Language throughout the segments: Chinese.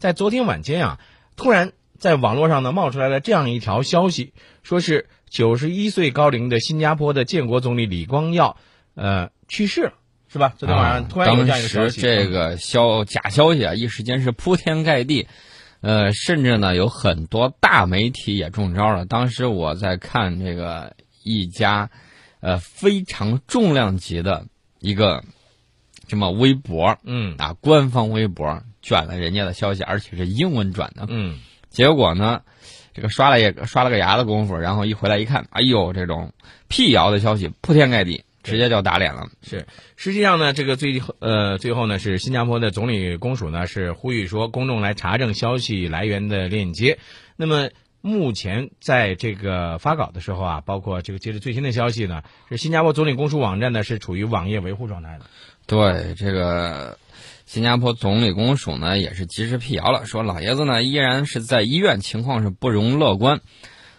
在昨天晚间啊，突然在网络上呢冒出来了这样一条消息，说是九十一岁高龄的新加坡的建国总理李光耀，呃，去世了，是吧？昨天晚上突然有这样一个消息，啊当时这个消假消息啊，一时间是铺天盖地。呃，甚至呢，有很多大媒体也中招了。当时我在看这个一家，呃，非常重量级的一个什么微博，嗯啊，官方微博卷了人家的消息，而且是英文转的。嗯结果呢，这个刷了也刷了个牙的功夫，然后一回来一看，哎呦，这种辟谣的消息铺天盖地，直接就打脸了。是，实际上呢，这个最后呃最后呢是新加坡的总理公署呢是呼吁说公众来查证消息来源的链接。那么目前在这个发稿的时候啊，包括这个截至最新的消息呢，是新加坡总理公署网站呢是处于网页维护状态的。对这个新加坡总理公署呢，也是及时辟谣了，说老爷子呢依然是在医院，情况是不容乐观。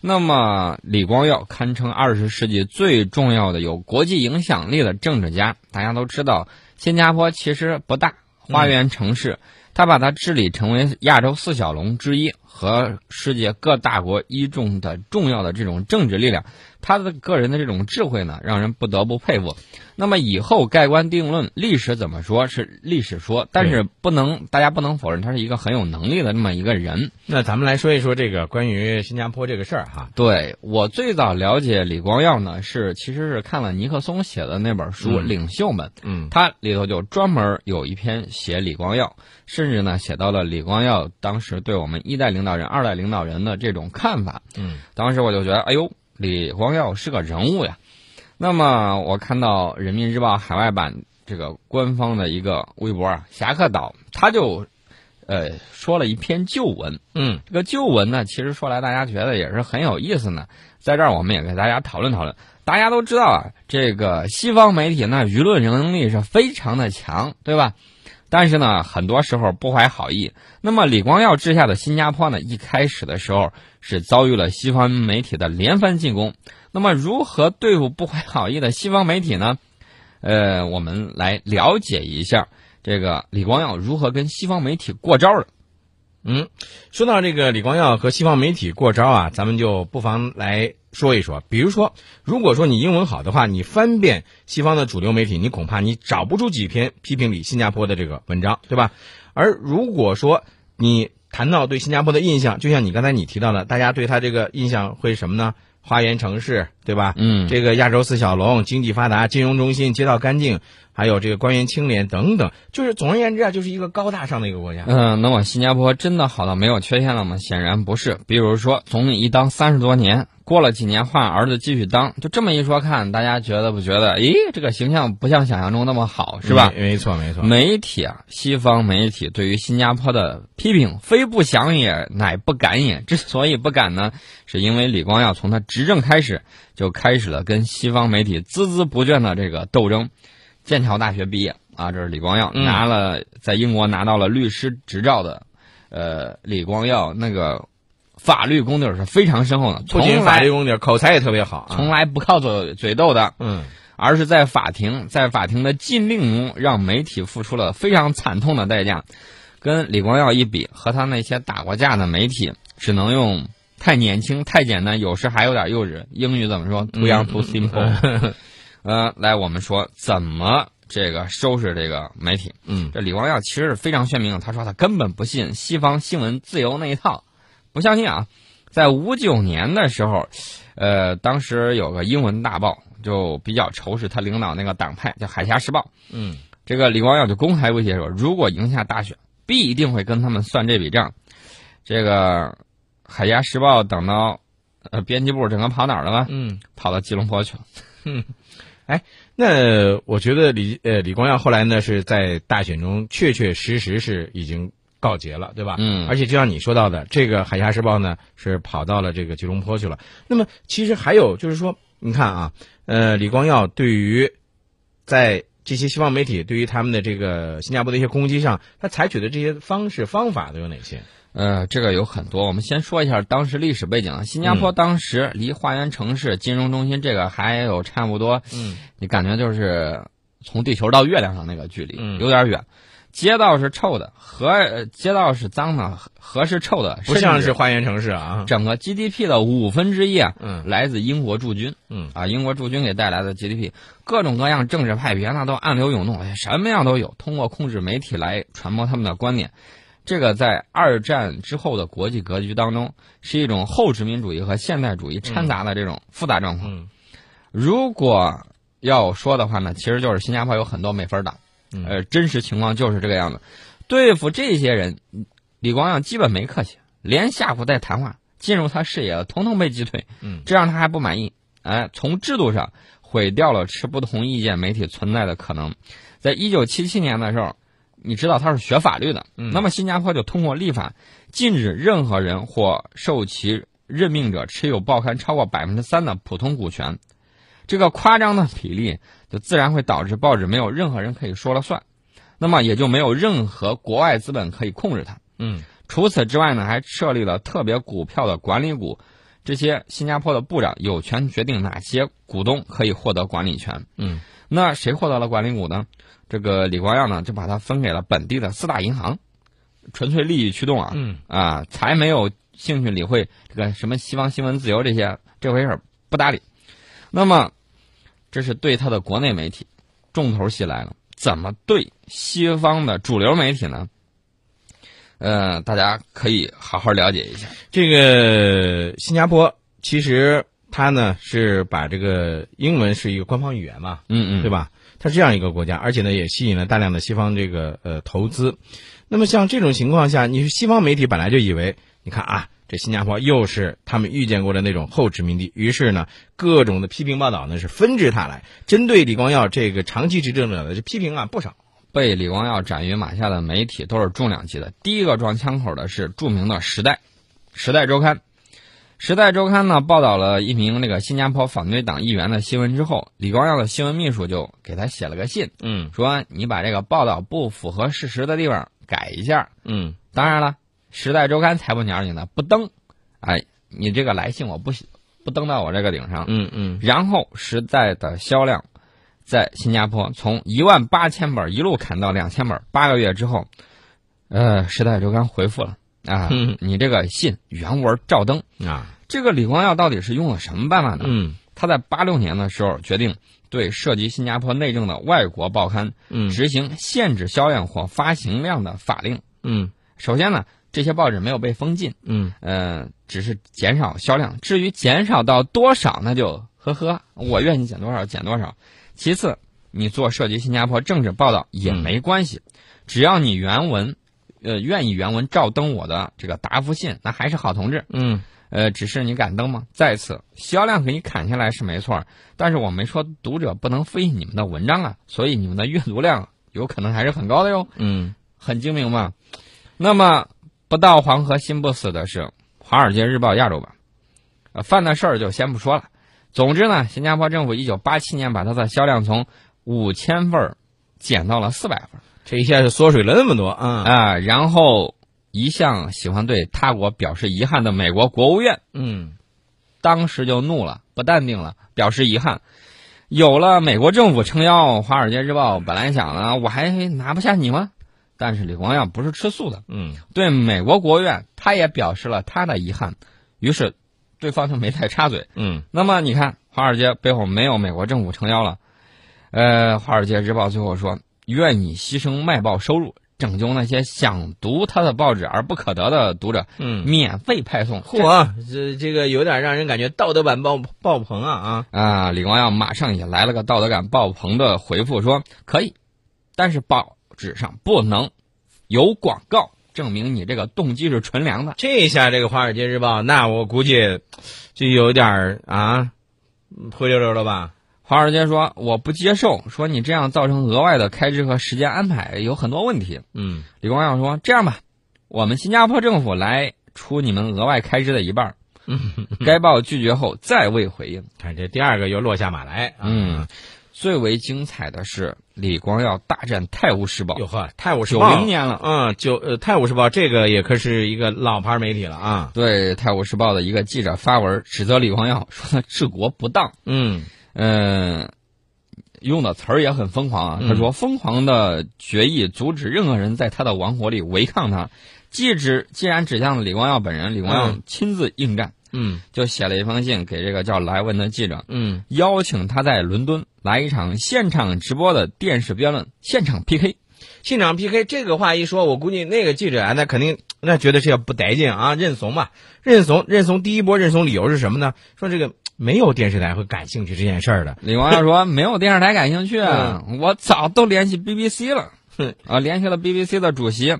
那么，李光耀堪称二十世纪最重要的有国际影响力的政治家。大家都知道，新加坡其实不大，花园城市，他把它治理成为亚洲四小龙之一，和世界各大国一众的重要的这种政治力量。他的个人的这种智慧呢，让人不得不佩服。那么以后盖棺定论，历史怎么说是历史说，但是不能大家不能否认他是一个很有能力的这么一个人。那咱们来说一说这个关于新加坡这个事儿哈。对我最早了解李光耀呢，是其实是看了尼克松写的那本书《嗯领袖们》，嗯他里头就专门有一篇写李光耀，甚至呢写到了李光耀当时对我们一代领导人、二代领导人的这种看法。嗯当时我就觉得，哎呦，李光耀是个人物呀。那么我看到人民日报海外版这个官方的一个微博啊，侠客岛，他就呃说了一篇旧文。嗯这个旧文呢，其实说来大家觉得也是很有意思呢。在这儿我们也给大家讨论讨论。大家都知道啊，这个西方媒体呢舆论能力是非常的强，对吧？但是呢，很多时候不怀好意。那么李光耀治下的新加坡呢，一开始的时候是遭遇了西方媒体的连番进攻。那么如何对付不怀好意的西方媒体呢？呃，我们来了解一下这个李光耀如何跟西方媒体过招的。嗯，说到这个李光耀和西方媒体过招啊，咱们就不妨来说一说。比如说，如果说你英文好的话，你翻遍西方的主流媒体，你恐怕你找不出几篇批评李新加坡的这个文章，对吧？而如果说你谈到对新加坡的印象，就像你刚才你提到的，大家对他这个印象会什么呢？花园城市，对吧？嗯这个亚洲四小龙，经济发达，金融中心，街道干净，还有这个官员清廉等等，就是总而言之啊，就是一个高大上的一个国家。嗯，那么新加坡真的好到没有缺陷了吗？显然不是。比如说，总理一当三十多年，过了几年换儿子继续当，就这么一说看，大家觉得不觉得？咦，这个形象不像想象中那么好，是吧？没没错，没错。媒体啊，西方媒体对于新加坡的批评，非不想也，乃不敢也。之所以不敢呢，是因为李光耀从他执政开始就开始了跟西方媒体孜孜不倦的这个斗争。剑桥大学毕业啊，这是李光耀、嗯拿了在英国拿到了律师执照的，呃，李光耀那个法律功底是非常深厚的，不仅法律功底，口才也特别好啊。从来不靠嘴嘴斗的。嗯而是在法庭，在法庭的禁令中，让媒体付出了非常惨痛的代价。跟李光耀一比，和他那些打过架的媒体，只能用太年轻、太简单，有时还有点幼稚。英语怎么说？Too young, too simple。呃，来，我们说怎么这个收拾这个媒体。嗯这李光耀其实是非常鲜明的，他说他根本不信西方新闻自由那一套，不相信啊。在五九年的时候，呃，当时有个英文大报就比较仇视他领导那个党派，叫《海峡时报》。嗯这个李光耀就公开威胁说，如果赢下大选，必定会跟他们算这笔账。这个《海峡时报》等到呃编辑部整个跑哪儿了吗？嗯，跑到吉隆坡去了哎。那我觉得李呃李光耀后来呢是在大选中确确实实是已经告捷了，对吧？嗯而且就像你说到的，这个《海峡时报》呢是跑到了这个吉隆坡去了。那么其实还有就是说，你看啊，呃，李光耀对于在这些西方媒体对于他们的这个新加坡的一些攻击上，他采取的这些方式方法都有哪些？呃，这个有很多，我们先说一下当时历史背景。新加坡当时离花园城市、金融中心这个还有差不多，嗯你感觉就是从地球到月亮上那个距离，嗯有点远。街道是臭的，河呃街道是脏的，河河是臭的，不像是花园城市啊。整个 GDP 的五分之一啊，嗯来自英国驻军。嗯啊，英国驻军给带来的 GDP，各种各样政治派别那都暗流涌动，哎什么样都有。通过控制媒体来传播他们的观点，这个在二战之后的国际格局当中，是一种后殖民主义和现代主义掺杂的这种复杂状况。嗯如果要说的话呢，其实就是新加坡有很多美分党，嗯呃，真实情况就是这个样子。对付这些人，李光耀基本没客气，连吓唬带谈话，进入他视野的统统被击退。嗯这让他还不满意，哎，从制度上毁掉了持不同意见媒体存在的可能。在一九七七年的时候，你知道他是学法律的，嗯那么新加坡就通过立法禁止任何人或受其任命者持有报刊超过百分之三的普通股权。这个夸张的比例，就自然会导致报纸没有任何人可以说了算，那么也就没有任何国外资本可以控制它。嗯除此之外呢，还设立了特别股票的管理股，这些新加坡的部长有权决定哪些股东可以获得管理权。嗯那谁获得了管理股呢？这个李光耀呢，就把它分给了本地的四大银行，纯粹利益驱动啊，嗯啊，才没有兴趣理会这个什么西方新闻自由这些这回事儿不搭理。那么，这是对他的国内媒体，重头戏来了，怎么对西方的主流媒体呢？呃，大家可以好好了解一下。这个新加坡其实它呢是把这个英文是一个官方语言嘛，嗯嗯，对吧？它是这样一个国家，而且呢也吸引了大量的西方这个呃投资。那么像这种情况下，你是西方媒体本来就以为，你看啊，这新加坡又是他们遇见过的那种后殖民地，于是呢各种的批评报道呢是纷至沓来，针对李光耀这个长期执政者的这批评啊不少。被李光耀斩于马下的媒体都是重量级的。第一个撞枪口的是著名的《时代》，《时代周刊》。《时代周刊》呢报道了一名那个新加坡反对党议员的新闻之后，李光耀的新闻秘书就给他写了个信，嗯说你把这个报道不符合事实的地方改一下。嗯当然了，《时代周刊》才不鸟你呢，不登。哎，你这个来信我不写不登到我这个顶上。嗯嗯然后《时代》的销量在新加坡从一万八千本一路砍到两千本，八个月之后，呃，《时代周刊》回复了啊，嗯你这个信原文照登。啊这个李光耀到底是用了什么办法呢？嗯他在八六年的时候决定对涉及新加坡内政的外国报刊嗯执行限制销量或发行量的法令。嗯首先呢，这些报纸没有被封禁，嗯呃，只是减少销量。至于减少到多少，那就呵呵，我愿意减多少减多少。其次，你做涉及新加坡政治报道也没关系，只要你原文，呃，愿意原文照登我的这个答复信，那还是好同志。嗯呃，只是你敢登吗？再次，销量给你砍下来是没错，但是我没说读者不能复印你们的文章啊，所以你们的阅读量有可能还是很高的哟。嗯很精明嘛。那么不到黄河心不死的是《华尔街日报》亚洲版，呃，犯的事儿就先不说了。总之呢，新加坡政府一九八七年把它的销量从五千份儿减到了四百份这一下是缩水了那么多啊啊，然后一向喜欢对他国表示遗憾的美国国务院嗯当时就怒了，不淡定了，表示遗憾。有了美国政府撑腰，《华尔街日报》本来想呢，我还拿不下你吗？但是李光耀不是吃素的，嗯对美国国务院，他也表示了他的遗憾，于是对方就没再插嘴。嗯那么你看，华尔街背后没有美国政府撑腰了，呃，《华尔街日报》最后说愿你牺牲卖报收入，拯救那些想读他的报纸而不可得的读者，嗯，免费派送。嚯，这这个有点让人感觉道德感爆爆棚啊啊！啊，李光耀马上也来了个道德感爆棚的回复，说可以，但是报纸上不能有广告，证明你这个动机是纯良的。这下这个《华尔街日报》，那我估计就有点儿啊灰溜溜了吧？华尔街说我不接受，说你这样造成额外的开支和时间安排有很多问题。嗯李光耀说这样吧，我们新加坡政府来出你们额外开支的一半。嗯，该报拒绝后再未回应。看这第二个又落下马来啊！嗯，最为精彩的是李光耀大战《泰晤士报》，哟呵，《泰晤士九报》零年了。嗯，九呃，《泰晤士报》这个也可是一个老牌媒体了啊。对《泰晤士报》的一个记者发文指责李光耀说他治国不当。嗯嗯，用的词儿也很疯狂啊。他说：“疯狂的决议阻止任何人在他的王国里违抗他。”既指既然指向了李光耀本人，李光耀亲自应战，嗯就写了一封信给这个叫莱文的记者，嗯邀请他在伦敦来一场现场直播的电视辩论，现场 PK。现场 PK 这个话一说，我估计那个记者啊，那肯定那觉得是要不得劲啊，认怂嘛，认怂认怂。第一波认怂理由是什么呢？说这个没有电视台会感兴趣这件事儿的。李光耀说：“没有电视台感兴趣，我早都联系 BBC 了，哼啊，联系了 BBC 的主席。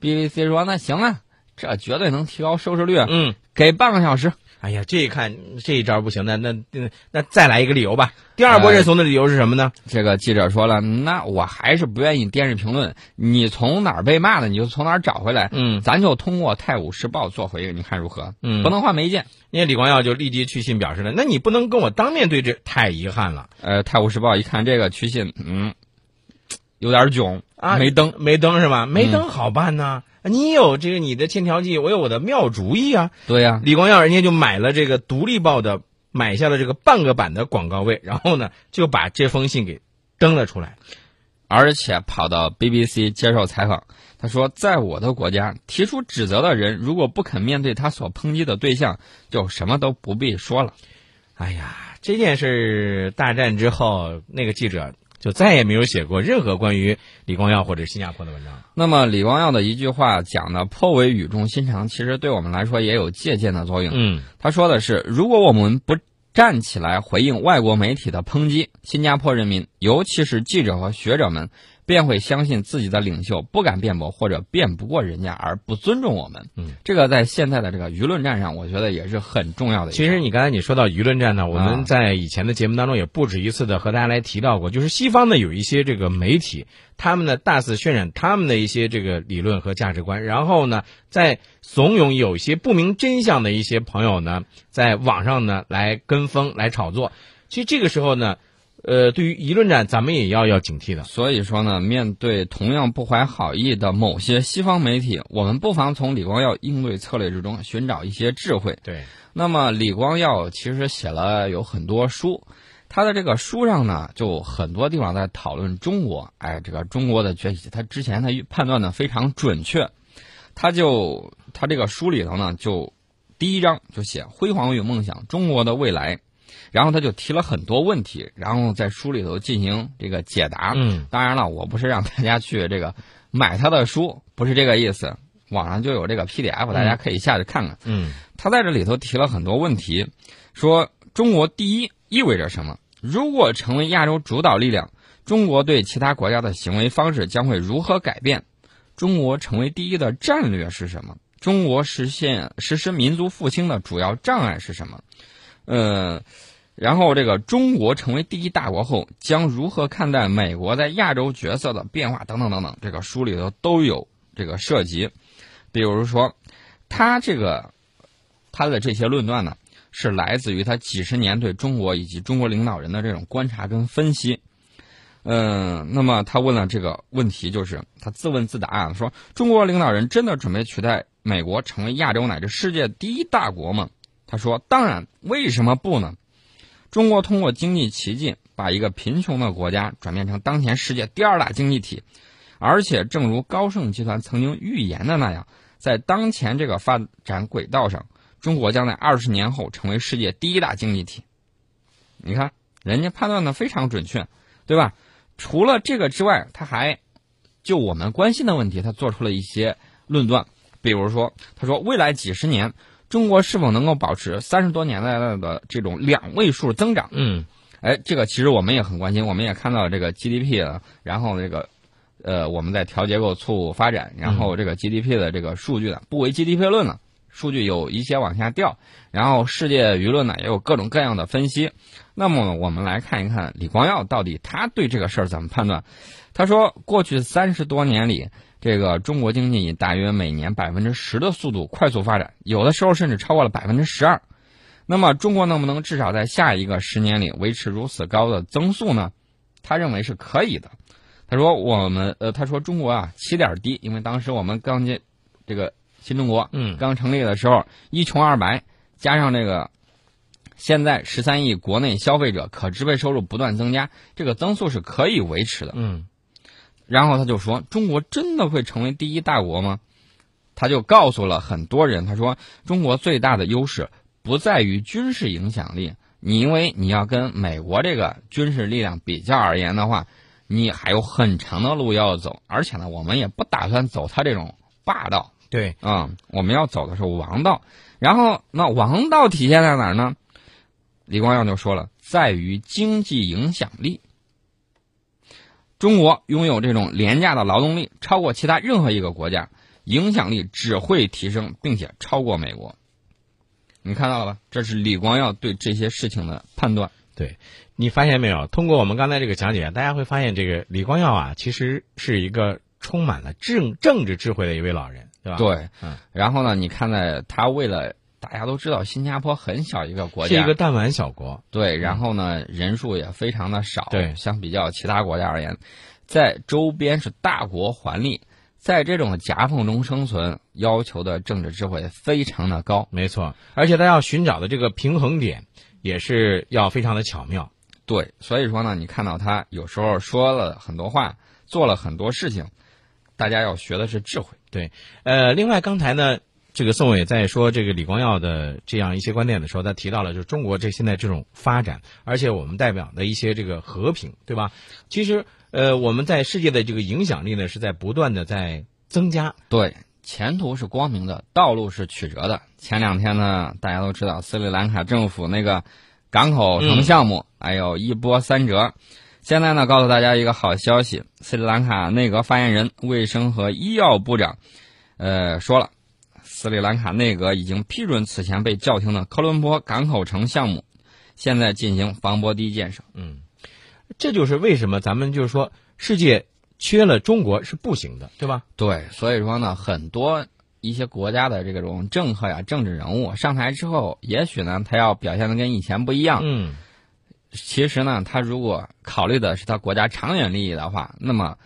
BBC 说：那行啊，这绝对能提高收视率，嗯，给半个小时。哎呀，这一看这一招不行，那那那那再来一个理由吧。第二波认怂的理由是什么呢？这个记者说了：那我还是不愿意电视评论，你从哪儿被骂的，你就从哪儿找回来，嗯咱就通过《泰晤士报》做回应，你看如何？嗯不能换媒介。因为李光耀就立即去信表示了，那你不能跟我当面对质，太遗憾了呃，《泰晤士报》一看这个去信，嗯，有点囧啊！没登。没登是吧？没登好办呐。你有这个你的千条计，我有我的妙主意啊。对呀、李光耀人家就买了这个《独立报》的，买下了这个半个版的广告位，然后呢就把这封信给登了出来。而且跑到 BBC 接受采访，他说：“在我的国家，提出指责的人如果不肯面对他所抨击的对象，就什么都不必说了。哎呀，这件事大战之后，那个记者就再也没有写过任何关于李光耀或者新加坡的文章了。”那么李光耀的一句话讲的颇为语重心长，其实对我们来说也有借鉴的作用。嗯他说的是：如果我们不站起来回应外国媒体的抨击，新加坡人民，尤其是记者和学者们，便会相信自己的领袖不敢辩驳或者辩不过人家而不尊重我们。嗯，这个在现在的这个舆论战上，我觉得也是很重要的。其实你刚才你说到舆论战呢，我啊们在以前的节目当中也不止一次的和大家来提到过，就是西方呢有一些这个媒体，他们呢大肆渲染他们的一些这个理论和价值观，然后呢在怂恿有一些不明真相的一些朋友呢，在网上呢来跟风来炒作。其实这个时候呢，呃，对于舆论战，咱们也要要警惕的。所以说呢，面对同样不怀好意的某些西方媒体，我们不妨从李光耀应对策略之中寻找一些智慧。对，那么李光耀其实写了有很多书，他的这个书上呢，就很多地方在讨论中国，哎，这个中国的崛起，他之前他判断的非常准确，他就他这个书里头呢，就第一章就写辉煌与梦想，中国的未来，然后他就提了很多问题，然后在书里头进行这个解答。嗯当然了，我不是让大家去这个买他的书，不是这个意思，网上就有这个 PDF，大家可以下去看看。嗯他在这里头提了很多问题，说中国第一意味着什么？如果成为亚洲主导力量，中国对其他国家的行为方式将会如何改变？中国成为第一的战略是什么？中国实现实施民族复兴的主要障碍是什么？嗯，然后这个中国成为第一大国后，将如何看待美国在亚洲角色的变化？等等等等，这个书里头都有这个涉及。比如说，他这个他的这些论断呢，是来自于他几十年对中国以及中国领导人的这种观察跟分析。嗯，那么他问了这个问题，就是他自问自答啊，说中国领导人真的准备取代美国成为亚洲乃至世界第一大国吗？他说，当然，为什么不呢？中国通过经济奇迹，把一个贫穷的国家转变成当前世界第二大经济体，而且正如高盛集团曾经预言的那样，在当前这个发展轨道上，中国将在二十年后成为世界第一大经济体。你看，人家判断的非常准确，对吧？除了这个之外，他还就我们关心的问题，他做出了一些论断。比如说，他说未来几十年，中国是否能够保持三十多年来的这种两位数增长？嗯哎，这个其实我们也很关心，我们也看到这个 GDP 啊，然后这个呃，我们在调结构促发展，然后这个 GDP 的这个数据呢，不为 GDP 论了，数据有一些往下掉，然后世界舆论呢也有各种各样的分析。那么我们来看一看李光耀到底他对这个事儿怎么判断？他说，过去三十多年里，这个中国经济以大约每年百分之十的速度快速发展，有的时候甚至超过了百分之十二。那么中国能不能至少在下一个十年里维持如此高的增速呢？他认为是可以的。他说我们呃，他说中国啊起点低，因为当时我们刚建这个新中国嗯刚成立的时候一穷二白，加上这个现在十三亿国内消费者可支配收入不断增加，这个增速是可以维持的。嗯然后他就说：“中国真的会成为第一大国吗？”他就告诉了很多人，他说：“中国最大的优势不在于军事影响力，你因为你要跟美国这个军事力量比较而言的话，你还有很长的路要走，而且呢，我们也不打算走他这种霸道。”对，啊、我们要走的是王道。然后那王道体现在哪儿呢？李光耀就说了，在于经济影响力。中国拥有这种廉价的劳动力，超过其他任何一个国家，影响力只会提升，并且超过美国。你看到了吧？这是李光耀对这些事情的判断。对你发现没有？通过我们刚才这个讲解，大家会发现这个李光耀啊，其实是一个充满了政政治智慧的一位老人，对吧？，对，嗯然后呢，你看在他为了大家都知道，新加坡很小一个国家是家，一个弹丸小国。对，然后呢，人数也非常的少，对相比较其他国家而言，在周边是大国环立，在这种夹缝中生存，要求的政治智慧非常的高。没错，而且他要寻找的这个平衡点，也是要非常的巧妙。对，所以说呢，你看到他有时候说了很多话，做了很多事情，大家要学的是智慧。对呃，另外刚才呢，这个宋伟在说这个李光耀的这样一些观点的时候，他提到了就是中国这现在这种发展，而且我们代表的一些这个和平，对吧？其实呃，我们在世界的这个影响力呢是在不断的在增加。对，前途是光明的，道路是曲折的。前两天呢，大家都知道斯里兰卡政府那个港口城项目，哎呦一波三折。现在呢，告诉大家一个好消息：斯里兰卡内阁发言人、卫生和医药部长，呃，说了，斯里兰卡内阁已经批准此前被叫停的科伦坡港口城项目，现在进行防波堤建设。嗯，这就是为什么咱们就是说世界缺了中国是不行的，对吧？对，所以说呢，很多一些国家的这种政客呀、政治人物上台之后，也许呢，他要表现的跟以前不一样。嗯，其实呢，他如果考虑的是他国家长远利益的话，那么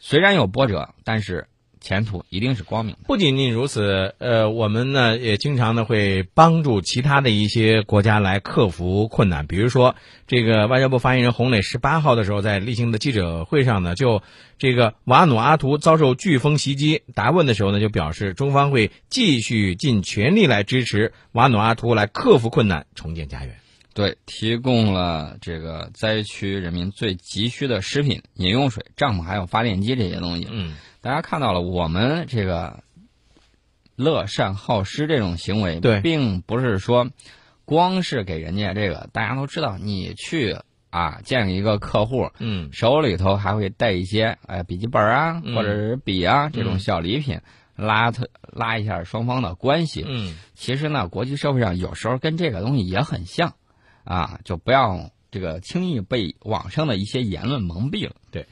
虽然有波折，但是前途一定是光明的。不仅仅如此，呃，我们呢也经常呢会帮助其他的一些国家来克服困难。比如说，这个外交部发言人洪磊十八号的时候在例行的记者会上呢，就这个瓦努阿图遭受飓风袭击，答问的时候呢，就表示中方会继续尽全力来支持瓦努阿图来克服困难，重建家园。对，提供了这个灾区人民最急需的食品、饮用水、帐篷还有发电机这些东西。嗯，大家看到了，我们这个乐善好施这种行为，对并不是说光是给人家这个，大家都知道，你去啊见一个客户，嗯，手里头还会带一些哎笔记本啊，嗯或者是笔啊这种嗯小礼品，拉特拉一下双方的关系。嗯，其实呢，国际社会上有时候跟这个东西也很像，啊，就不要这个轻易被网上的一些言论蒙蔽了。对。